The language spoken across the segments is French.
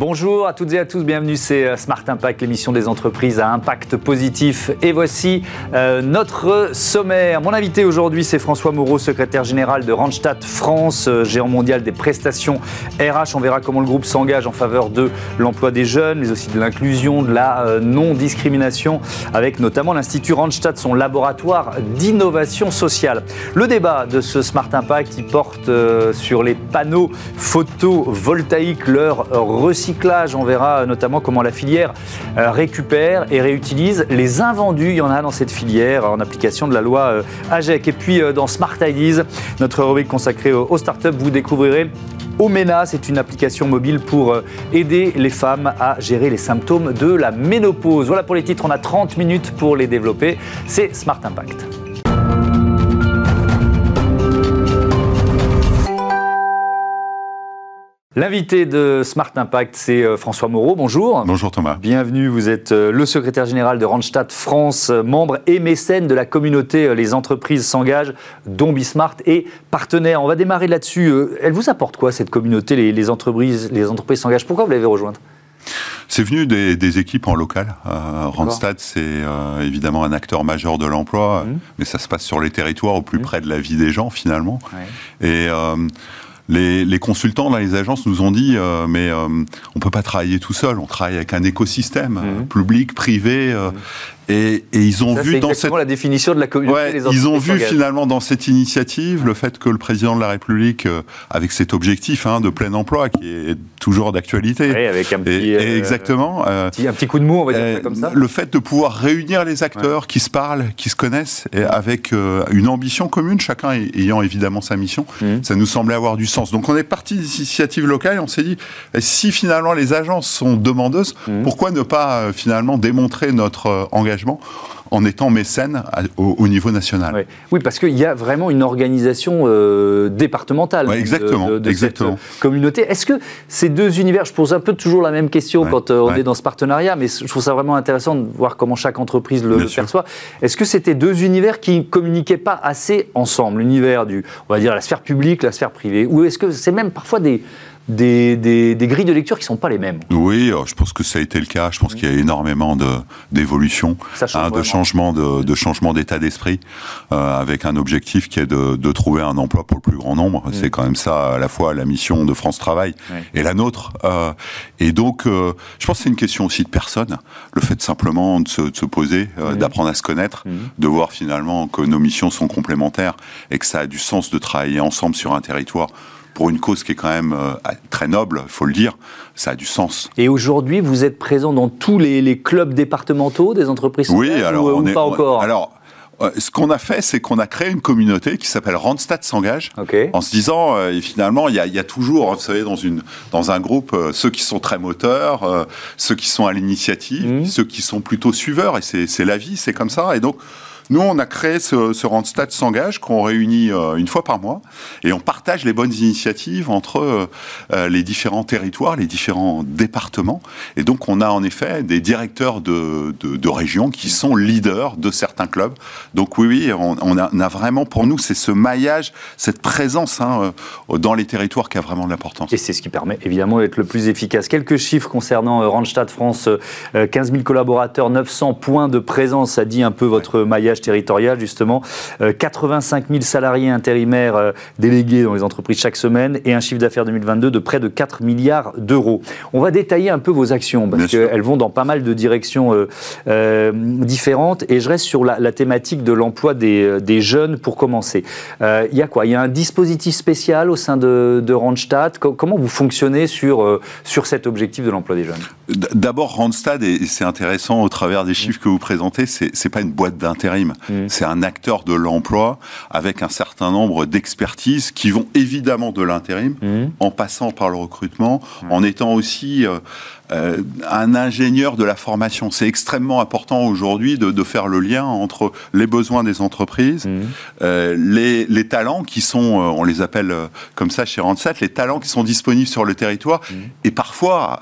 Bonjour à toutes et à tous, bienvenue, c'est euh, Smart Impact, l'émission des entreprises à impact positif. Et voici euh, notre sommaire. Mon invité aujourd'hui, c'est François Moreau, secrétaire général de Randstad France, euh, géant mondial des prestations RH. On verra comment le groupe s'engage en faveur de l'emploi des jeunes, mais aussi de l'inclusion, de la non-discrimination, avec notamment l'Institut Randstad, son laboratoire d'innovation sociale. Le débat de ce Smart Impact, il porte sur les panneaux photovoltaïques, leur recyclage on verra notamment comment la filière euh, récupère et réutilise les invendus. Il y en a dans cette filière en application de la loi euh, AGEC. Et puis euh, dans Smart Ideas, notre rubrique consacrée aux startups, vous découvrirez Omena, c'est une application mobile pour aider les femmes à gérer les symptômes de la ménopause. Voilà pour les titres, on a 30 minutes pour les développer. C'est Smart Impact. L'invité de Smart Impact, c'est euh, François Moreau. Bonjour. Bonjour Thomas. Bienvenue. Vous êtes euh, le secrétaire général de Randstad France, euh, membre et mécène de la communauté Les entreprises s'engagent, dont Bismart et partenaire. On va démarrer là-dessus. Elle vous apporte quoi cette communauté Les, entreprises les entreprises s'engagent? Pourquoi vous l'avez rejointe? C'est venu des, équipes en local. Randstad, c'est évidemment un acteur majeur de l'emploi, mmh. mais ça se passe sur les territoires, au plus mmh. près de la vie des gens finalement. Et les, consultants dans les agences nous ont dit euh, mais euh, on peut pas travailler tout seul, on travaille avec un écosystème mmh. public, privé, euh, mmh. Et, ils ont vu dans cette la définition de la communauté. ils ont vu finalement dans cette initiative le fait que le président de la République, euh, avec cet objectif hein, de plein emploi qui est toujours d'actualité, oui, avec un petit, euh, exactement, euh, un petit coup de mou, on va dire ça comme ça. Le fait de pouvoir réunir les acteurs qui se parlent, qui se connaissent, et avec une ambition commune, chacun ayant évidemment sa mission, mmh. ça nous semblait avoir du sens. Donc on est parti d'initiatives locales et on s'est dit si finalement les agences sont demandeuses, mmh. pourquoi ne pas finalement démontrer notre engagement en étant mécène au, niveau national. Oui, parce qu'il y a vraiment une organisation euh, départementale exactement, de, exactement. cette communauté. Est-ce que ces deux univers, je pose un peu toujours la même question quand euh, on est dans ce partenariat, mais je trouve ça vraiment intéressant de voir comment chaque entreprise le, perçoit. Est-ce que c'était deux univers qui ne communiquaient pas assez ensemble? L'univers du, on va dire, la sphère publique, la sphère privée? Ou est-ce que c'est même parfois des des, grilles de lecture qui ne sont pas les mêmes. Oui, euh, je pense que ça a été le cas. Je pense qu'il y a énormément d'évolution, hein, de changement de, changement d'état d'esprit, euh, avec un objectif qui est de, trouver un emploi pour le plus grand nombre. Mm. C'est quand même ça à la fois la mission de France Travail et la nôtre. Euh, et donc, je pense que c'est une question aussi de personne. Le fait simplement de se, poser, mm. d'apprendre à se connaître, mm. de voir finalement que nos missions sont complémentaires et que ça a du sens de travailler ensemble sur un territoire pour une cause qui est quand même euh, très noble, il faut le dire, ça a du sens. Et aujourd'hui, vous êtes présent dans tous les, clubs départementaux des entreprises Oui, alors ou, on pas encore Alors, euh, ce qu'on a fait, c'est qu'on a créé une communauté qui s'appelle Randstad s'engage, en se disant, euh, et finalement, il y, a, toujours, vous savez, dans, une, dans un groupe, ceux qui sont très moteurs, ceux qui sont à l'initiative, mmh. ceux qui sont plutôt suiveurs, et c'est la vie, c'est comme ça. Et donc, nous, on a créé ce, ce Randstad s'engage qu'on réunit euh, une fois par mois et on partage les bonnes initiatives entre euh, euh, les différents territoires, les différents départements. Et donc, on a en effet des directeurs de, régions qui sont leaders de certains clubs. Donc oui, oui, on, on, a, on a, vraiment, pour nous, c'est ce maillage, cette présence hein, dans les territoires qui a vraiment de l'importance. Et c'est ce qui permet évidemment d'être le plus efficace. Quelques chiffres concernant Randstad France, 15 000 collaborateurs, 900 points de présence, ça dit un peu votre maillage territorial, justement. 85 euh, 000 salariés intérimaires euh, délégués dans les entreprises chaque semaine et un chiffre d'affaires 2022 de près de 4 milliards d'euros. On va détailler un peu vos actions parce qu'elles vont dans pas mal de directions euh, différentes et je reste sur la, thématique de l'emploi des, jeunes pour commencer. Il y a quoi? Il y a un dispositif spécial au sein de, de Randstad? Comment vous fonctionnez sur, sur cet objectif de l'emploi des jeunes? D'abord, Randstad, et c'est intéressant au travers des chiffres que vous présentez, c'est pas une boîte d'intérim. Mm. C'est un acteur de l'emploi avec un certain nombre d'expertises qui vont évidemment de l'intérim, mm. en passant par le recrutement, en étant aussi euh, euh, un ingénieur de la formation. C'est extrêmement important aujourd'hui de, de, faire le lien entre les besoins des entreprises, euh, les, les, talents qui sont, on les appelle comme ça chez Randstad, les talents qui sont disponibles sur le territoire. Et parfois,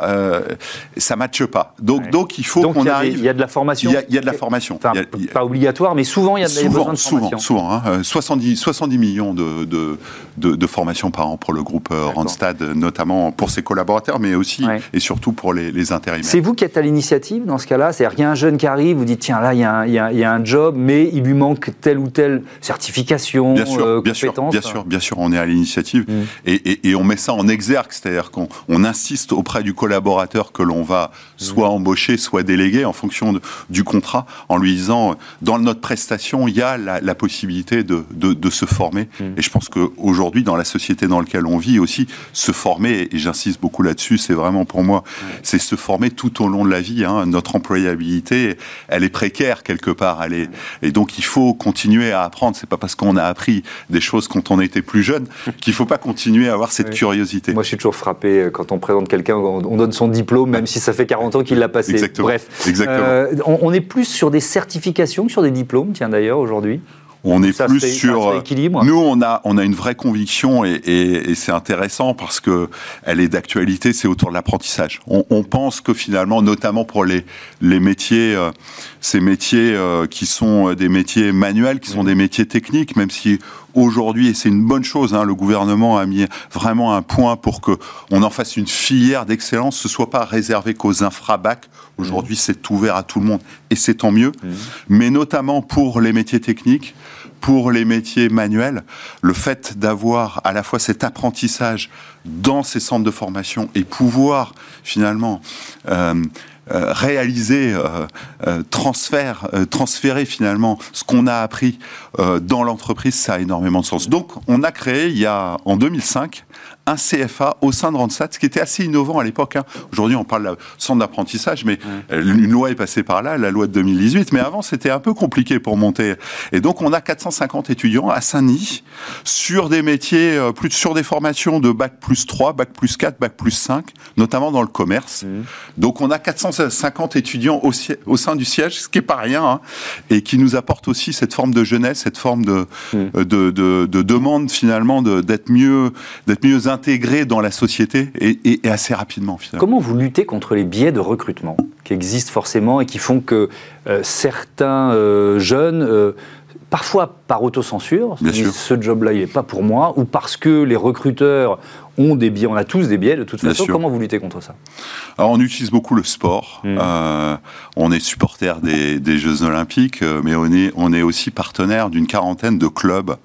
ça matche pas. Donc, donc il faut qu'on arrive. Il y a de la formation. Il y a, de la formation. Pas obligatoire, mais souvent il y a, souvent, besoin de formation. Souvent, hein, 70, 70 millions de, de, de, formations par an pour le groupe euh, Randstad, notamment pour ses collaborateurs, mais aussi et surtout pour les, les intérimaires. C'est vous qui êtes à l'initiative dans ce cas-là? C'est-à-dire qu'il y a un jeune qui arrive, vous dites tiens là il y, a un, il, y a, un job, mais il lui manque telle ou telle certification, bien sûr, euh, bien Sûr, bien sûr, bien sûr, on est à l'initiative mm. et, et, et, on met ça en exergue, c'est-à-dire qu'on on insiste auprès du collaborateur que l'on va soit embaucher, soit déléguer en fonction du contrat, en lui disant dans notre prestation il y a la, possibilité de, de, de, se former. Mm. Et je pense qu'aujourd'hui dans la société dans laquelle on vit aussi, se former, et j'insiste beaucoup là-dessus, c'est vraiment pour moi, c'est se former tout au long de la vie. Hein. Notre employabilité, elle est précaire quelque part, elle est, et donc il faut continuer à apprendre. C'est pas parce qu'on a appris des choses quand on était plus jeune qu'il faut pas continuer à avoir cette curiosité. Moi, je suis toujours frappé euh, quand on présente quelqu'un, on donne son diplôme, même si ça fait 40 ans qu'il l'a passé. Exactement. Bref, Exactement. Euh, on, est plus sur des certifications que sur des diplômes, tiens d'ailleurs aujourd'hui. On est plus sur. Nous, on a, on a une vraie conviction et, et, et c'est intéressant parce que elle est d'actualité. C'est autour de l'apprentissage. On, on, pense que finalement, notamment pour les les métiers, euh, ces métiers euh, qui sont des métiers manuels, qui sont des métiers techniques, même si aujourd'hui, et c'est une bonne chose, hein, le gouvernement a mis vraiment un point pour que on en fasse une filière d'excellence, ce soit pas réservé qu'aux infrabacs. Aujourd'hui, mmh. c'est ouvert à tout le monde et c'est tant mieux. Mmh. Mais notamment pour les métiers techniques, pour les métiers manuels, le fait d'avoir à la fois cet apprentissage dans ces centres de formation et pouvoir finalement euh, euh, réaliser, euh, euh, transfert, transférer finalement ce qu'on a appris dans l'entreprise, ça a énormément de sens. Donc, on a créé, il y a en 2005, un CFA au sein de Randstad, ce qui était assez innovant à l'époque. Hein. Aujourd'hui, on parle de centre d'apprentissage, mais une loi est passée par là, la loi de 2018. Mais avant, c'était un peu compliqué pour monter. Et donc, on a 450 étudiants à Saint-Denis sur des métiers, euh, plus sur des formations de bac plus 3, bac plus 4, bac plus 5, notamment dans le commerce. Mmh. Donc, on a 450 étudiants au, au, sein du siège, ce qui est pas rien, hein, et qui nous apporte aussi cette forme de jeunesse, cette forme de, mmh. euh, de, de, de, demande finalement d'être mieux, d'être mieux intégrés dans la société et, assez rapidement. Comment vous luttez contre les biais de recrutement qui existent forcément et qui font que euh, certains euh, jeunes euh, parfois par autocensure, ce job-là, il n'est pas pour moi, ou parce que les recruteurs ont des biais, on a tous des biais de toute façon. Comment vous luttez contre ça? Alors on utilise beaucoup le sport. Hmm. Euh, on est supporter des, Jeux Olympiques, euh, mais on est, on est aussi partenaire d'une quarantaine de clubs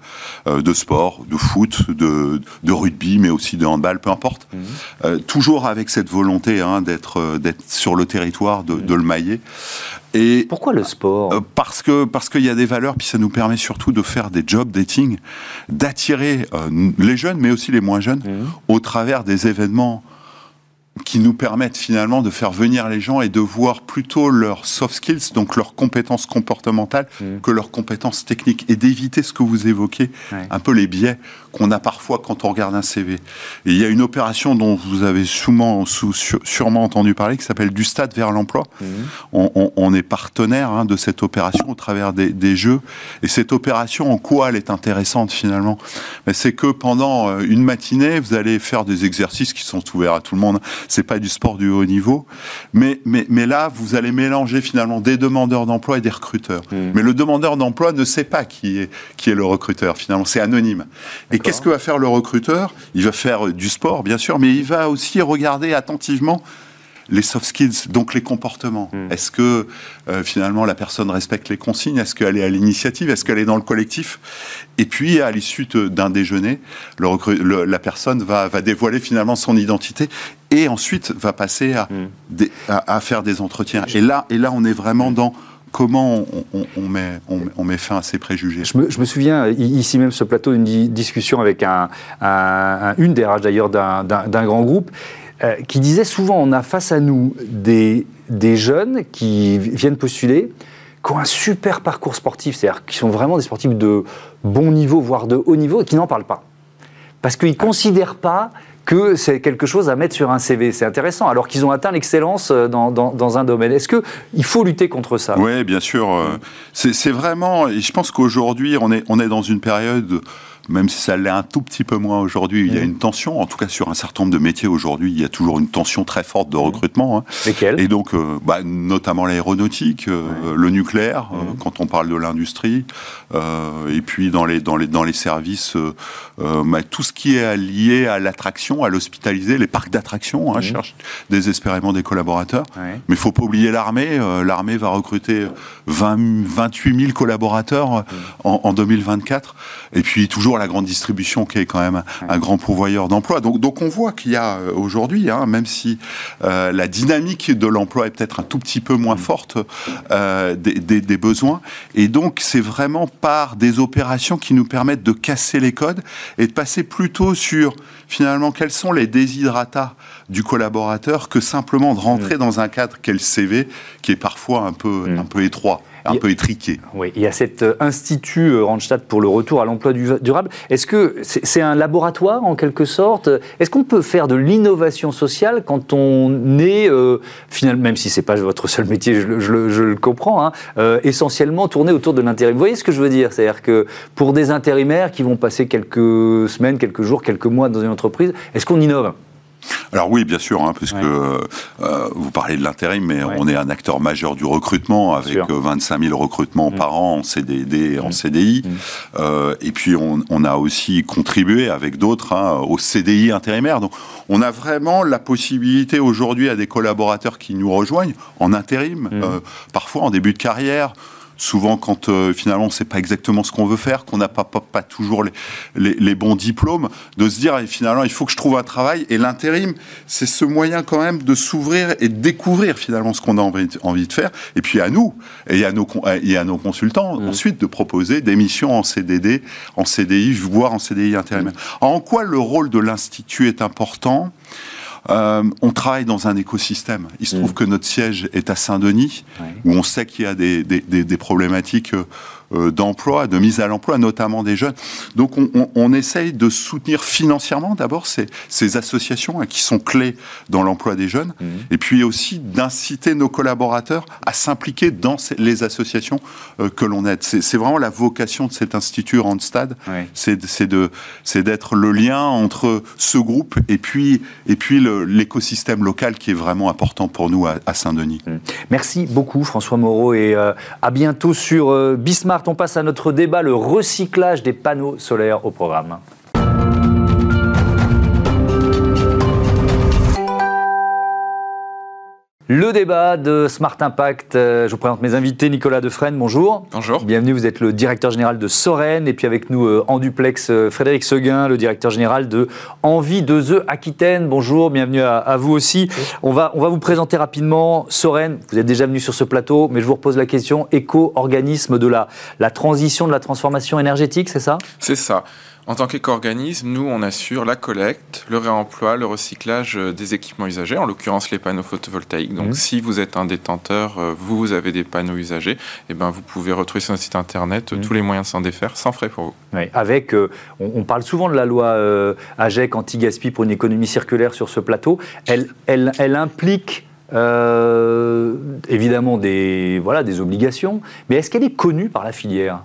euh, de sport, de foot, de, de, rugby, mais aussi de handball, peu importe. Hmm. toujours avec cette volonté hein, d'être sur le territoire, de, de le mailler. Et Pourquoi le sport? Parce que parce qu'il y a des valeurs, puis ça nous permet surtout de faire des job dating, d'attirer les jeunes, mais aussi les moins jeunes, mmh au travers des événements qui nous permettent finalement de faire venir les gens et de voir plutôt leurs soft skills, donc leurs compétences comportementales, mmh. que leurs compétences techniques, et d'éviter ce que vous évoquez, un peu les biais qu'on a parfois quand on regarde un CV. Et il y a une opération dont vous avez sûrement, sûrement entendu parler qui s'appelle Du stade vers l'emploi. Mmh. On, est partenaire hein, de cette opération au travers des, jeux. Et cette opération, en quoi elle est intéressante finalement? C'est que pendant euh, une matinée, vous allez faire des exercices qui sont ouverts à tout le monde. C'est pas du sport du haut niveau, mais, mais, mais là, vous allez mélanger finalement des demandeurs d'emploi et des recruteurs. Mmh. Mais le demandeur d'emploi ne sait pas qui est, qui est le recruteur finalement, c'est anonyme. Et qu'est-ce que va faire le recruteur? Il va faire du sport, bien sûr, mais il va aussi regarder attentivement les soft skills, donc les comportements. Hmm. Est-ce que euh, finalement la personne respecte les consignes? Est-ce qu'elle est à l'initiative? Est-ce qu'elle est dans le collectif? Et puis à l'issue d'un déjeuner, la personne va, dévoiler finalement son identité et ensuite va passer à, hmm. à, faire des entretiens. Et là, et là, on est vraiment dans comment on, met, on, met, fin à ces préjugés je me, souviens, ici même, ce plateau, d'une discussion avec un, une des RH d'ailleurs d'un grand groupe, euh, qui disait souvent on a face à nous des, des jeunes qui viennent postuler, qui ont un super parcours sportif, c'est-à-dire qui sont vraiment des sportifs de bon niveau, voire de haut niveau, et qui n'en parlent pas. Parce qu'ils ne considèrent pas que c'est quelque chose à mettre sur un CV. C'est intéressant, alors qu'ils ont atteint l'excellence euh, dans, dans, un domaine. Est-ce qu'il faut lutter contre ça? Oui, bien sûr. Euh, c'est vraiment, je pense qu'aujourd'hui, on est, on est dans une période même si ça l'est un tout petit peu moins aujourd'hui, il y a une tension. En tout cas, sur un certain nombre de métiers aujourd'hui, il y a toujours une tension très forte de recrutement. Hein. Et donc, euh, bah, notamment l'aéronautique, euh, le nucléaire, euh, quand on parle de l'industrie, et puis dans les, dans les, dans les services, bah, tout ce qui est lié à l'attraction, à l'hospitaliser, les parcs d'attraction, hein, cherchent désespérément des collaborateurs. Mais il faut pas oublier l'armée. l'armée va recruter 20, 28 000 collaborateurs en, en 2024. Et puis toujours la grande distribution qui est quand même un grand pourvoyeur d'emploi. Donc, donc on voit qu'il y a euh, aujourd'hui, hein, même si euh, la dynamique de l'emploi est peut-être un tout petit peu moins forte euh, des, des, besoins, et donc c'est vraiment par des opérations qui nous permettent de casser les codes et de passer plutôt sur finalement quels sont les déshydratats du collaborateur que simplement de rentrer dans un cadre qu'est le CV, qui est parfois un peu, un peu étroit un peu étriqué. Oui, il y a cet euh, institut euh, Randstad pour le retour à l'emploi durable. Est-ce que c'est un laboratoire en quelque sorte? Est-ce qu'on peut faire de l'innovation sociale quand on est, euh, finalement, même si c'est pas votre seul métier, je, le comprends, hein, essentiellement tourné autour de l'intérim? Vous voyez ce que je veux dire? C'est-à-dire que pour des intérimaires qui vont passer quelques semaines, quelques jours, quelques mois dans une entreprise, est-ce qu'on innove? Alors oui, bien sûr, hein, puisque euh, vous parlez de l'intérim, mais on est un acteur majeur du recrutement avec 25 000 euh, recrutements mm. par an en CDD, en mm. CDI. Mm. Euh, et puis on, a aussi contribué avec d'autres hein, au CDI intérimaire. Donc on a vraiment la possibilité aujourd'hui à des collaborateurs qui nous rejoignent en intérim, parfois en début de carrière souvent quand euh, finalement on sait pas exactement ce qu'on veut faire, qu'on n'a pas, pas, toujours les, les, bons diplômes, de se dire finalement il faut que je trouve un travail. Et l'intérim, c'est ce moyen quand même de s'ouvrir et de découvrir finalement ce qu'on a envie, envie, de faire. Et puis à nous et à nos, et à nos consultants mmh. ensuite de proposer des missions en CDD, en CDI, voire en CDI intérimaire. En quoi le rôle de l'institut est important? Euh, on travaille dans un écosystème. Il se trouve mm. que notre siège est à Saint-Denis, où on sait qu'il y a des, des problématiques euh, euh, d'emploi, de mise à l'emploi, notamment des jeunes. Donc on, on, essaye de soutenir financièrement d'abord ces, ces, associations hein, qui sont clés dans l'emploi des jeunes, mmh. et puis aussi d'inciter nos collaborateurs à s'impliquer dans les associations euh, que l'on aide. C'est vraiment la vocation de cet institut Randstad, c'est d'être le lien entre ce groupe et puis, et puis l'écosystème local qui est vraiment important pour nous à, Saint-Denis. Mmh. Merci beaucoup François Moreau et euh, à bientôt sur Bismarck on passe à notre débat, le recyclage des panneaux solaires au programme. Le débat de Smart Impact. Euh, je vous présente mes invités. Nicolas Defresne, bonjour. Bonjour. Bienvenue, vous êtes le directeur général de Soren. Et puis avec nous euh, en duplex, euh, Frédéric Seguin, le directeur général de Envie de The Aquitaine. Bonjour, bienvenue à, vous aussi. On va, on va vous présenter rapidement Soren. Vous êtes déjà venu sur ce plateau, mais je vous repose la question. Éco-organisme de la, la transition, de la transformation énergétique, c'est ça? C'est ça. En tant qu'éco-organisme, nous, on assure la collecte, le réemploi, le recyclage euh, des équipements usagés, en l'occurrence les panneaux photovoltaïques. Donc, mmh. si vous êtes un détenteur, euh, vous avez des panneaux usagés, et eh ben, vous pouvez retrouver sur notre site internet euh, mmh. tous les moyens de s'en défaire sans frais pour vous. Oui, avec, on, parle souvent de la loi AGEC anti-gaspi pour une économie circulaire sur ce plateau. Elle, elle, elle implique évidemment des, voilà, des obligations, mais est-ce qu'elle est connue par la filière?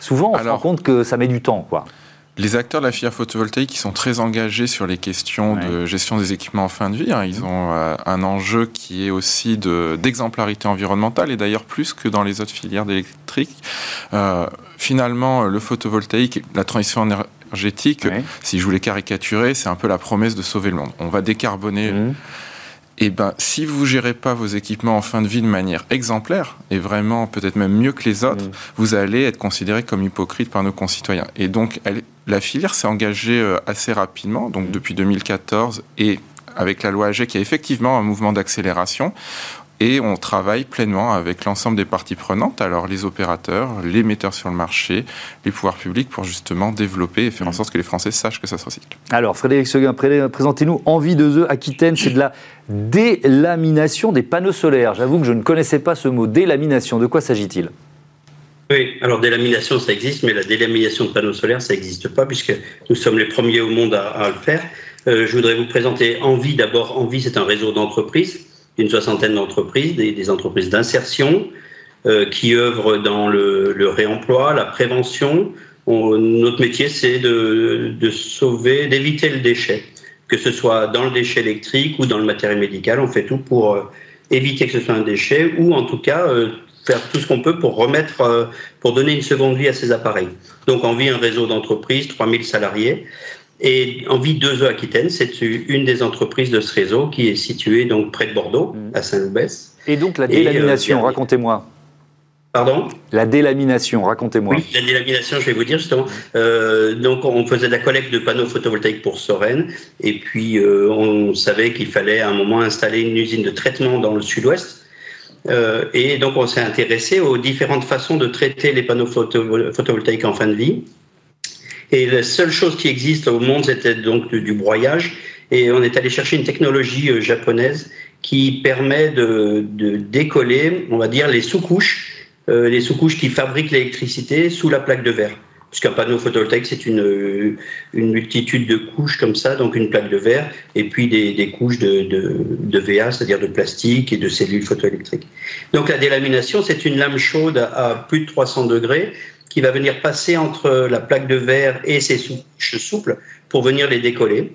Souvent, on se rend compte que ça met du temps, quoi. Les acteurs de la filière photovoltaïque qui sont très engagés sur les questions de gestion des équipements en fin de vie, hein, ils ont euh, un enjeu qui est aussi d'exemplarité environnementale et d'ailleurs plus que dans les autres filières d'électrique. Euh, finalement, le photovoltaïque, la transition énergétique, si je voulais caricaturer, c'est un peu la promesse de sauver le monde. On va décarboner. Mmh et eh ben, si vous gérez pas vos équipements en fin de vie de manière exemplaire, et vraiment peut-être même mieux que les autres, mm. vous allez être considéré comme hypocrite par nos concitoyens. Et donc, la filière s'est engagée euh, assez rapidement, donc mm. depuis 2014, et avec la loi AG, qui a effectivement un mouvement d'accélération. Et on travaille pleinement avec l'ensemble des parties prenantes, alors les opérateurs, les metteurs sur le marché, les pouvoirs publics, pour justement développer et faire en mm. sorte que les Français sachent que ça se recycle. Alors, Frédéric Seguin, présentez-nous Envie de The Aquitaine, c'est de la délamination des panneaux solaires. J'avoue que je ne connaissais pas ce mot, délamination. De quoi s'agit-il? Oui, alors délamination, ça existe, mais la délamination de panneaux solaires, ça n'existe pas, puisque nous sommes les premiers au monde à, le faire. Euh, je voudrais vous présenter Envie. D'abord, Envie, c'est un réseau d'entreprises une soixantaine d'entreprises, des, entreprises d'insertion, euh, qui œuvrent dans le, réemploi, la prévention, notre métier, c'est de, de sauver, d'éviter le déchet, que ce soit dans le déchet électrique ou dans le matériel médical. On fait tout pour éviter que ce soit un déchet ou en tout cas faire tout ce qu'on peut pour remettre, pour donner une seconde vie à ces appareils. Donc, on vit un réseau d'entreprises, 3000 salariés. Et Envie 2E Aquitaine, c'est une des entreprises de ce réseau qui est située donc près de Bordeaux, mmh. à Saint-Loubès. Et donc la délamination, racontez-moi. Pardon? La délamination, racontez-moi. Oui, la délamination, je vais vous dire justement. Euh, donc, on faisait de la collecte de panneaux photovoltaïques pour Soren, et puis euh, on savait qu'il fallait à un moment installer une usine de traitement dans le sud-ouest. Euh, et donc, on s'est intéressé aux différentes façons de traiter les panneaux photovoltaïques en fin de vie. Et la seule chose qui existe au monde, c'était donc du, broyage. Et on est allé chercher une technologie japonaise qui permet de, décoller, on va dire, les sous-couches euh, les sous-couches qui fabriquent l'électricité sous la plaque de verre. Puisqu'un panneau photovoltaïque, c'est une, une, multitude de couches comme ça, donc une plaque de verre, et puis des, couches de VA, c'est-à-dire de plastique et de cellules photoélectriques. Donc la délamination, c'est une lame chaude à, plus de 300 degrés qui va venir passer entre la plaque de verre et ses sous-couches souples pour venir les décoller.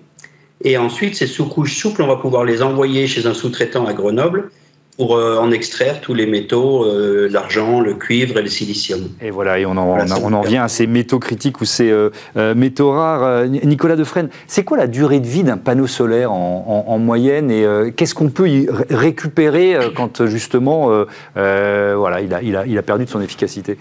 Et ensuite, ces sous-couches souples, on va pouvoir les envoyer chez un sous-traitant à Grenoble pour euh, en extraire tous les métaux, euh, l'argent, le cuivre et le silicium. Et voilà, et on en, on, en vient à ces métaux critiques ou ces euh, métaux rares. Nicolas Defresne, c'est quoi la durée de vie d'un panneau solaire en, moyenne et qu'est-ce qu'on peut y récupérer quand justement voilà, il a, il, a, il a perdu de son efficacité?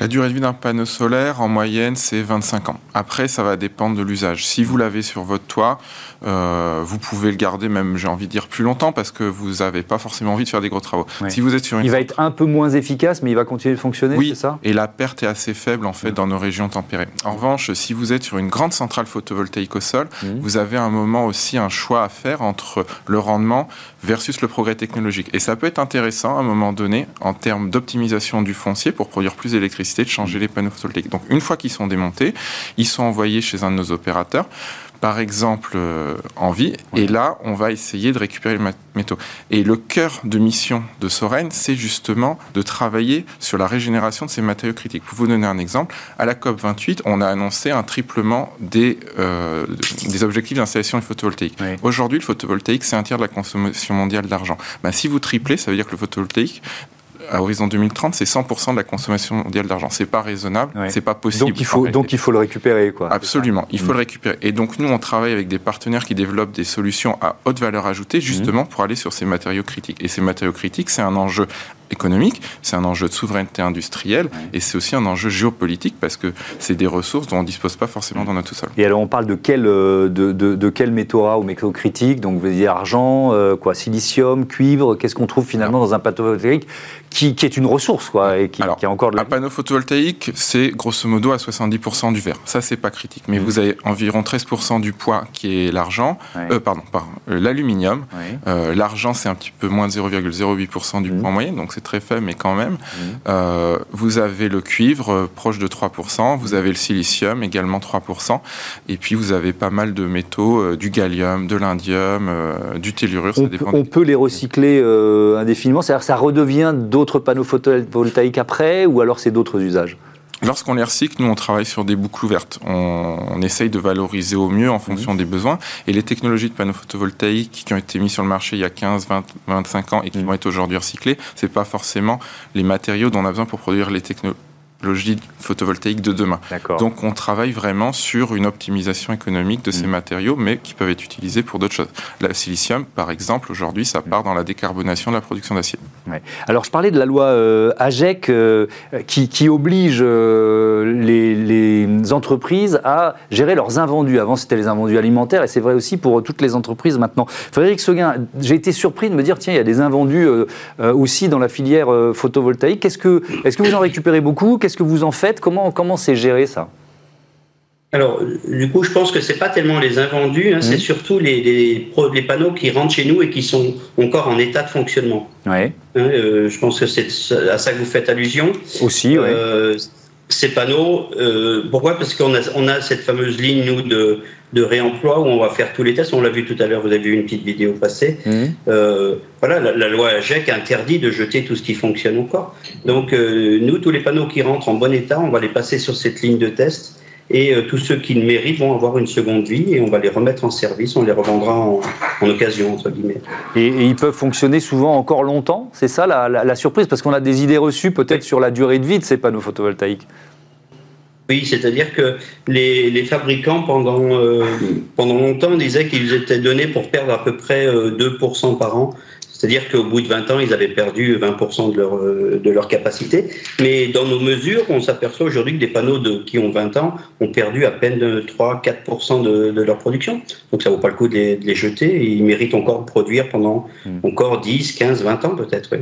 La durée de vie d'un panneau solaire, en moyenne, c'est 25 ans. Après, ça va dépendre de l'usage. Si vous l'avez sur votre toit, euh, vous pouvez le garder même, j'ai envie de dire, plus longtemps parce que vous n'avez pas forcément envie de faire des gros travaux. Si vous êtes sur une il va être un peu moins efficace, mais il va continuer de fonctionner, oui, c'est ça? Et la perte est assez faible en fait dans nos régions tempérées. En revanche, si vous êtes sur une grande centrale photovoltaïque au sol, mmh. vous avez un moment aussi un choix à faire entre le rendement versus le progrès technologique. Et ça peut être intéressant à un moment donné en termes d'optimisation du foncier pour produire plus d'électricité de changer les panneaux photovoltaïques. Donc une fois qu'ils sont démontés, ils sont envoyés chez un de nos opérateurs par exemple euh, en vie, et là, on va essayer de récupérer les métaux. Et le cœur de mission de Soren, c'est justement de travailler sur la régénération de ces matériaux critiques. Pour vous donner un exemple, à la COP 28, on a annoncé un triplement des, euh, des objectifs d'installation photovoltaïque. Aujourd'hui, le photovoltaïque, c'est un tiers de la consommation mondiale d'argent. Ben, si vous triplez, ça veut dire que le photovoltaïque à horizon 2030, c'est 100% de la consommation mondiale d'argent. C'est pas raisonnable, c'est pas possible. Donc il faut, donc il faut le récupérer, quoi. Absolument, il faut le récupérer. Et donc nous, on travaille avec des partenaires qui développent des solutions à haute valeur ajoutée, justement pour aller sur ces matériaux critiques. Et ces matériaux critiques, c'est un enjeu économique, c'est un enjeu de souveraineté industrielle et c'est aussi un enjeu géopolitique parce que c'est des ressources dont on ne dispose pas forcément dans notre sol. Et alors on parle de quel, euh, de, de, quel métaux rares ou métaux critiques? Donc vous dire argent, euh, quoi, silicium, cuivre, qu'est-ce qu'on trouve finalement dans un panneau photovoltaïque qui, qui, est une ressource quoi, et qui, qui a encore de la... Un panneau photovoltaïque, c'est grosso modo à 70% du verre. Ça, c'est pas critique. Mais mmh. vous avez environ 13% du poids qui est l'argent, euh, pardon, pardon l'aluminium. L'argent, c'est un petit peu moins de 0,08% du mmh. poids en moyenne, donc c'est très faible, mais quand même. Mhm. Euh, vous avez le cuivre euh, proche de 3%, vous avez le silicium également 3%, et puis vous avez pas mal de métaux, euh, du gallium, de l'indium, du tellurure. On, on peut les recycler indéfiniment, c'est-à-dire que ça redevient d'autres panneaux photovoltaïques après, ou alors c'est d'autres usages? Lorsqu'on les recycle, nous, on travaille sur des boucles ouvertes. On, essaye de valoriser au mieux en fonction mhm. des besoins. Et les technologies de panneaux photovoltaïques qui ont été mis sur le marché il y a 15, 20, 25 ans et qui mhm. vont être aujourd'hui recyclés, c'est pas forcément les matériaux dont on a besoin pour produire les technologies logique photovoltaïque de demain. Donc on travaille vraiment sur une optimisation économique de ces mm. matériaux, mais qui peuvent être utilisés pour d'autres choses. Le silicium, par exemple, aujourd'hui, ça part dans la décarbonation de la production d'acier. Alors je parlais de la loi euh, AGEC euh, qui, oblige euh, les, entreprises à gérer leurs invendus. Avant c'était les invendus alimentaires et c'est vrai aussi pour toutes les entreprises maintenant. Frédéric Seguin, j'ai été surpris de me dire tiens, il y a des invendus aussi dans la filière photovoltaïque. Est-ce que, est -ce que vous en récupérez beaucoup? Qu'est-ce que vous en faites? Comment comment c'est géré ça? Alors, du coup, je pense que c'est pas tellement les invendus, hein, c'est mmh. surtout les, les, panneaux qui rentrent chez nous et qui sont encore en état de fonctionnement. Ouais. Hein, euh, je pense que c'est à ça que vous faites allusion. Aussi, euh, ces panneaux, euh, pourquoi? Parce qu'on a, on a cette fameuse ligne, nous, de, de réemploi où on va faire tous les tests. On l'a vu tout à l'heure, vous avez vu une petite vidéo passée. Mmh. Euh, voilà, la, loi AGEC interdit de jeter tout ce qui fonctionne encore. Donc, euh, nous, tous les panneaux qui rentrent en bon état, on va les passer sur cette ligne de test. Et tous ceux qui le méritent vont avoir une seconde vie et on va les remettre en service, on les revendra en, occasion, entre guillemets. Et, ils peuvent fonctionner souvent encore longtemps C'est ça la, la, surprise Parce qu'on a des idées reçues peut-être sur la durée de vie de ces panneaux photovoltaïques. Oui, c'est-à-dire que les, les fabricants, pendant, euh, pendant longtemps, disaient qu'ils étaient donnés pour perdre à peu près 2% euh, par an c'est-à-dire qu'au bout de 20 ans, ils avaient perdu 20% de leur, euh, de leur capacité. Mais dans nos mesures, on s'aperçoit aujourd'hui que des panneaux de, qui ont 20 ans ont perdu à peine 3-4% de, de, leur production. Donc ça ne vaut pas le coup de les, jeter. Ils méritent encore de produire pendant hmm. encore 10, 15, 20 ans peut-être. Oui.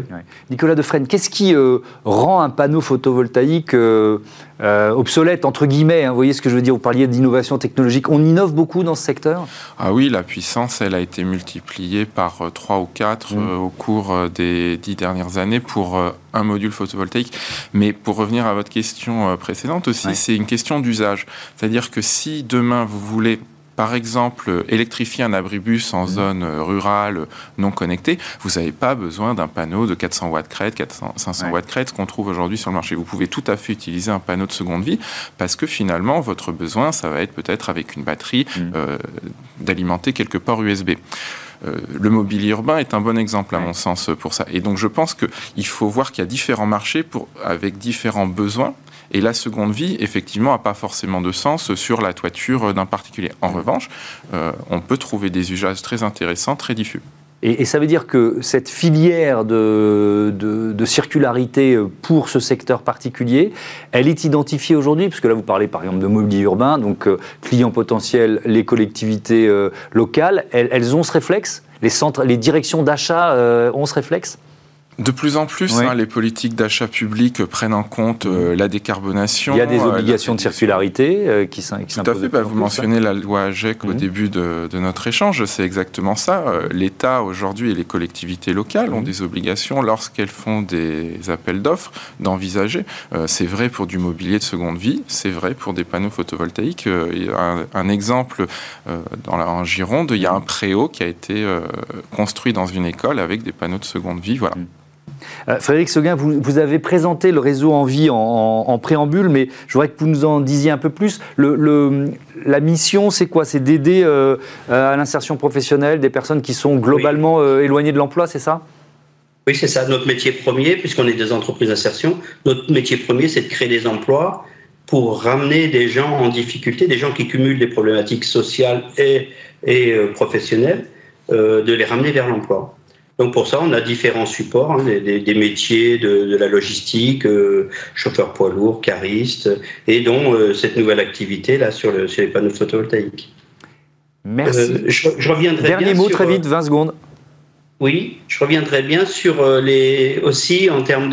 Nicolas Defresne, qu'est-ce qui euh, rend un panneau photovoltaïque euh, obsolète, entre guillemets hein, Vous voyez ce que je veux dire Vous parliez d'innovation technologique. On innove beaucoup dans ce secteur? Ah oui, la puissance, elle a été multipliée par 3 ou 4 euh, au cours euh, des dix dernières années pour euh, un module photovoltaïque. Mais pour revenir à votre question précédente aussi, c'est une question d'usage. C'est-à-dire que si demain vous voulez par exemple, électrifier un abribus en mmh. zone rurale non connectée, vous n'avez pas besoin d'un panneau de 400 watts crête, 400, 500 watts crête qu'on trouve aujourd'hui sur le marché. Vous pouvez tout à fait utiliser un panneau de seconde vie parce que finalement, votre besoin, ça va être peut-être avec une batterie mmh. d'alimenter quelque ports USB. Euh, le mobilier urbain est un bon exemple, à mon sens, pour ça. Et donc, je pense qu'il faut voir qu'il y a différents marchés pour, avec différents besoins. Et la seconde vie, effectivement, n'a pas forcément de sens sur la toiture d'un particulier. En revanche, euh, on peut trouver des usages très intéressants, très diffus. Et, ça veut dire que cette filière de, circularité pour ce secteur particulier, elle est identifiée aujourd'hui, parce que là vous parlez par exemple de mobilier urbain, donc euh, clients potentiels, les collectivités euh, locales, elles, ont ce réflexe? Les, directions d'achat euh, ont ce réflexe? De plus en plus, hein, les politiques d'achat public prennent en compte euh, la décarbonation. Il y a des euh, obligations de circularité euh, qui s'imposent. Tout à fait. Bah, vous mentionnez la loi AGEC au mmh. début de, notre échange. C'est exactement ça. L'État aujourd'hui et les collectivités locales ont mmh. des obligations lorsqu'elles font des appels d'offres d'envisager. c'est vrai pour du mobilier de seconde vie. C'est vrai pour des panneaux photovoltaïques. Un, un, exemple dans la, en Gironde, il y a un préau qui a été construit dans une école avec des panneaux de seconde vie. Voilà. Mmh. Euh, Frédéric Seguin, vous, avez présenté le réseau en vie en, préambule, mais je voudrais que vous nous en disiez un peu plus. la mission, c'est quoi? C'est d'aider euh, à l'insertion professionnelle des personnes qui sont globalement euh, éloignées de l'emploi, c'est ça? Oui, c'est ça. Notre métier premier, puisqu'on est des entreprises d'insertion, notre métier premier, c'est de créer des emplois pour ramener des gens en difficulté, des gens qui cumulent des problématiques sociales et, professionnelles, de les ramener vers l'emploi. Donc pour ça, on a différents supports, hein, des, métiers de, la logistique, euh, chauffeur poids lourd, cariste, et dont euh, cette nouvelle activité là sur, le, sur les panneaux photovoltaïques. Merci. Euh, je, reviendrai Dernier mot, très vite, 20 secondes. Oui, je reviendrai bien sur les aussi en termes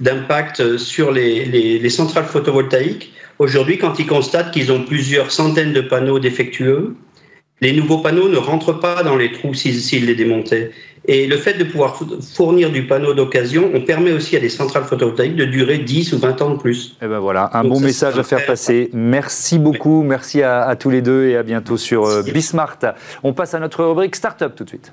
d'impact sur les, les, centrales photovoltaïques. Aujourd'hui, quand ils constatent qu'ils ont plusieurs centaines de panneaux défectueux, les nouveaux panneaux ne rentrent pas dans les trous s'ils les démontaient. Et le fait de pouvoir fournir du panneau d'occasion, on permet aussi à des centrales photovoltaïques de durer 10 ou 20 ans de plus. Et eh ben voilà, un bon message à faire passer. Merci beaucoup, merci à, tous les deux et à bientôt sur euh, Bismart. On passe à notre rubrique Startup tout de suite.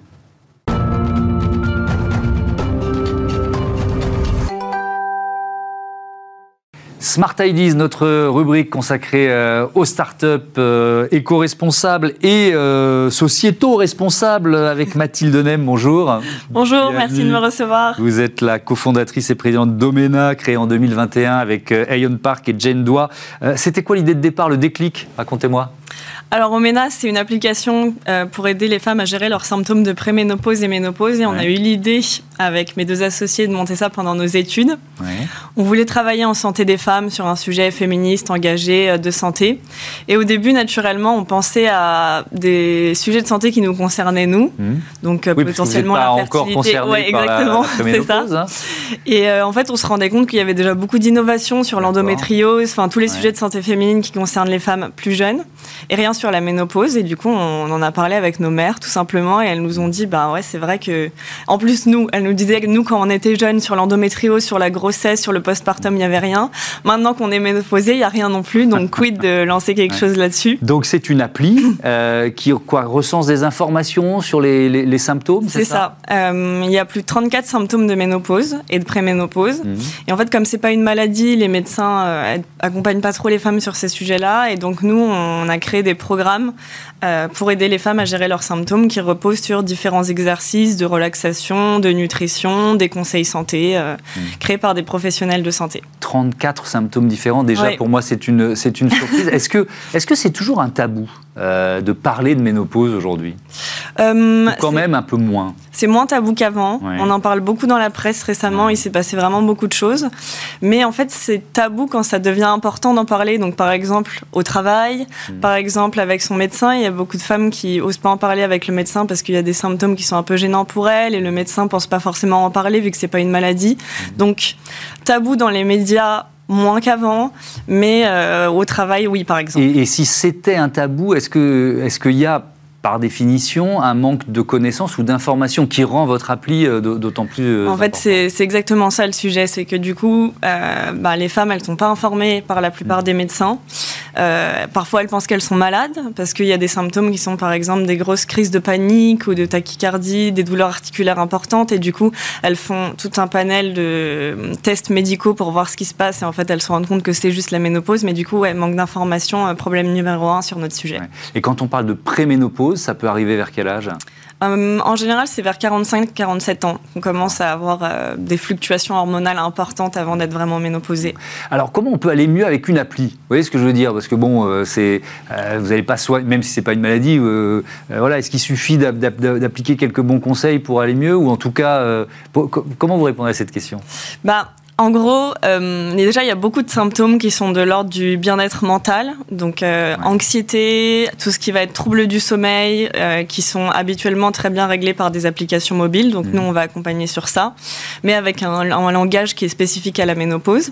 Smart Ideas, notre rubrique consacrée euh, aux startups euh, éco-responsables et euh, sociétaux responsables avec Mathilde Nem. Bonjour. Bonjour, merci de me recevoir. Vous êtes la cofondatrice et présidente d'Omena, créée en 2021 avec Ayon Park et Jane Doa. C'était quoi l'idée de départ, le déclic? Racontez-moi. Alors, Omena, c'est une application pour aider les femmes à gérer leurs symptômes de préménopause et ménopause. Et on a eu l'idée, avec mes deux associés, de monter ça pendant nos études. On voulait travailler en santé des femmes sur un sujet féministe, engagé, euh, de santé. Et au début, naturellement, on pensait à des sujets de santé qui nous concernaient, nous. Mmh. Donc, euh, potentiellement la fertilité. Encore exactement, c'est ça. Hein. Et en fait, on se rendait compte qu'il y avait déjà beaucoup d'innovations sur l'endométriose, enfin, tous les sujets de santé féminine qui concernent les femmes plus jeunes. et rien sur la ménopause. Et du coup, on en a parlé avec nos mères, tout simplement, et elles nous ont dit, bah ouais, c'est vrai que, en plus, nous, elles nous disaient que nous, quand on était jeunes, sur l'endométriose, sur la grossesse, sur le postpartum, il n'y avait rien. Maintenant qu'on est ménopausé, il n'y a rien non plus. Donc, quid de lancer quelque chose là-dessus? Donc, c'est une appli euh, qui quoi, recense des informations sur les, symptômes C'est ça, euh, Il y a plus de 34 symptômes de ménopause et de préménopause. Mhm. Et en fait, comme c'est pas une maladie, les médecins euh, accompagnent pas trop les femmes sur ces sujets-là. Et donc, nous, on a créé des programmes euh, pour aider les femmes à gérer leurs symptômes qui reposent sur différents exercices de relaxation, de nutrition, des conseils santé euh, hmm. créés par des professionnels de santé. 34 symptômes différents, déjà pour moi c'est une, c'est une surprise. est-ce que, c'est toujours un tabou euh, de parler de ménopause aujourd'hui? Ou quand même un peu moins? C'est moins tabou qu'avant. On en parle beaucoup dans la presse récemment, il s'est passé vraiment beaucoup de choses. Mais en fait c'est tabou quand ça devient important d'en parler. Donc par exemple au travail, hmm. par exemple avec son médecin, il y a beaucoup de femmes qui osent pas en parler avec le médecin parce qu'il y a des symptômes qui sont un peu gênants pour elles et le médecin pense pas forcément en parler vu que c'est pas une maladie. Mhm. Donc tabou dans les médias moins qu'avant, mais euh, au travail, oui, par exemple. Et, si c'était un tabou, est-ce que est-ce qu'il y a par définition un manque de connaissances ou d'informations qui rend votre appli euh, d'autant plus. Euh, en fait, c'est exactement ça le sujet. C'est que du coup, euh, bah, les femmes, elles ne sont pas informées par la plupart mm. des médecins. parfois, elles pensent qu'elles sont malades parce qu'il y a des symptômes qui sont par exemple des grosses crises de panique ou de tachycardie, des douleurs articulaires importantes. Et du coup, elles font tout un panel de tests médicaux pour voir ce qui se passe. Et en fait, elles se rendent compte que c'est juste la ménopause. Mais du coup, ouais, manque d'informations, problème numéro un sur notre sujet. Et quand on parle de préménopause, ça peut arriver vers quel âge? Euh, en général, c'est vers 45-47 ans qu'on commence à avoir euh, des fluctuations hormonales importantes avant d'être vraiment ménopausé. Alors, comment on peut aller mieux avec une appli? Vous voyez ce que je veux dire? Parce que bon, euh, c'est, vous n'allez pas soigner, même si c'est pas une maladie. voilà, est-ce qu'il suffit d'appliquer quelques bons conseils pour aller mieux, ou en tout cas, comment vous répondez à cette question? Bah, en gros, euh, déjà, il y a beaucoup de symptômes qui sont de l'ordre du bien-être mental, donc euh, anxiété, tout ce qui va être trouble du sommeil, euh, qui sont habituellement très bien réglés par des applications mobiles. Donc nous, mhm. on va accompagner sur ça, mais avec un, un, langage qui est spécifique à la ménopause.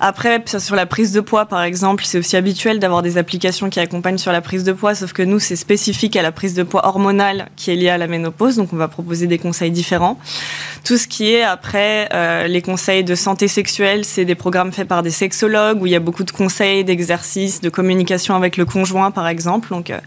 Après, sur la prise de poids, par exemple, c'est aussi habituel d'avoir des applications qui accompagnent sur la prise de poids, sauf que nous, c'est spécifique à la prise de poids hormonale qui est liée à la ménopause, donc on va proposer des conseils différents. Tout ce qui est après les conseils de santé sexuelle, c'est des programmes faits par des sexologues où il y a beaucoup de conseils, d'exercices, de communication avec le conjoint, par exemple. Donc euh,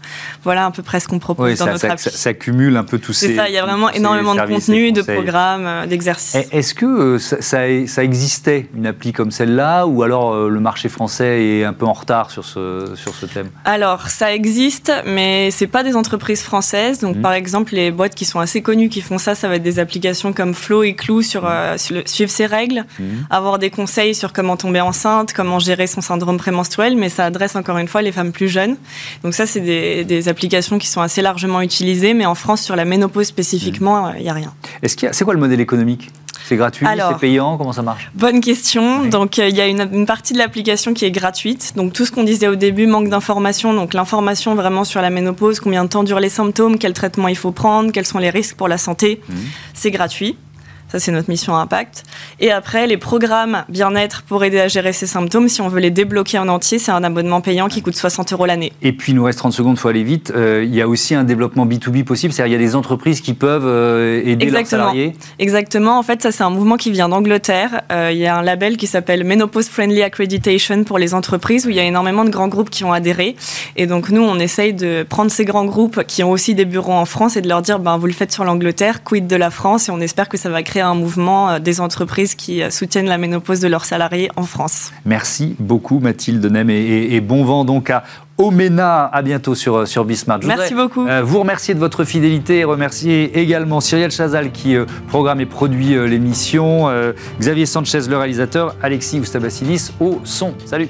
voilà à peu près ce qu'on propose dans notre ça, ça, cumule un peu tous ces. C'est ça, il y a vraiment énormément de contenu, de programmes, euh, d'exercices. Est-ce que euh, ça, ça, existait une appli comme celle-là ou alors le marché français est un peu en retard sur ce, sur ce thème? Alors ça existe, mais c'est pas des entreprises françaises. Donc mmh. par exemple, les boîtes qui sont assez connues qui font ça, ça va être des applications comme Flow et Clou sur, mmh. suivre ses règles. Mmh. Mhm. avoir des conseils sur comment tomber enceinte, comment gérer son syndrome prémenstruel, mais ça adresse encore une fois les femmes plus jeunes. Donc ça, c'est des, applications qui sont assez largement utilisées, mais en France, sur la ménopause spécifiquement, il mhm. n'y a rien. Est-ce qu'il c'est quoi le modèle économique? C'est gratuit, c'est payant, comment ça marche? Bonne question. Donc euh, il y a une, partie de l'application qui est gratuite. Donc tout ce qu'on disait au début, manque d'information. Donc l'information vraiment sur la ménopause, combien de temps durent les symptômes, quel traitement il faut prendre, quels sont les risques pour la santé, mhm. c'est gratuit. Ça, c'est notre mission Impact. Et après, les programmes bien-être pour aider à gérer ces symptômes, si on veut les débloquer en entier, c'est un abonnement payant qui coûte 60 euros l'année. Et puis, il nous reste 30 secondes, il faut aller vite. Euh, il y a aussi un développement B2B possible, c'est-à-dire il y a des entreprises qui peuvent euh, aider leurs salariés Exactement. En fait, ça, c'est un mouvement qui vient d'Angleterre. Euh, il y a un label qui s'appelle Menopause Friendly Accreditation pour les entreprises où il y a énormément de grands groupes qui ont adhéré. Et donc, nous, on essaye de prendre ces grands groupes qui ont aussi des bureaux en France et de leur dire, ben, vous le faites sur l'Angleterre, quid de la France, et on espère que ça va créer un mouvement euh, des entreprises qui euh, soutiennent la ménopause de leurs salariés en France. Merci beaucoup Mathilde Nem et, bon vent donc à Omena. À bientôt sur, euh, sur Bismart. Merci beaucoup. vous remercier de votre fidélité et remercier également Cyrielle Chazal qui programme et produit l'émission, Xavier Sanchez le réalisateur, Alexis Oustabasilis au son. Salut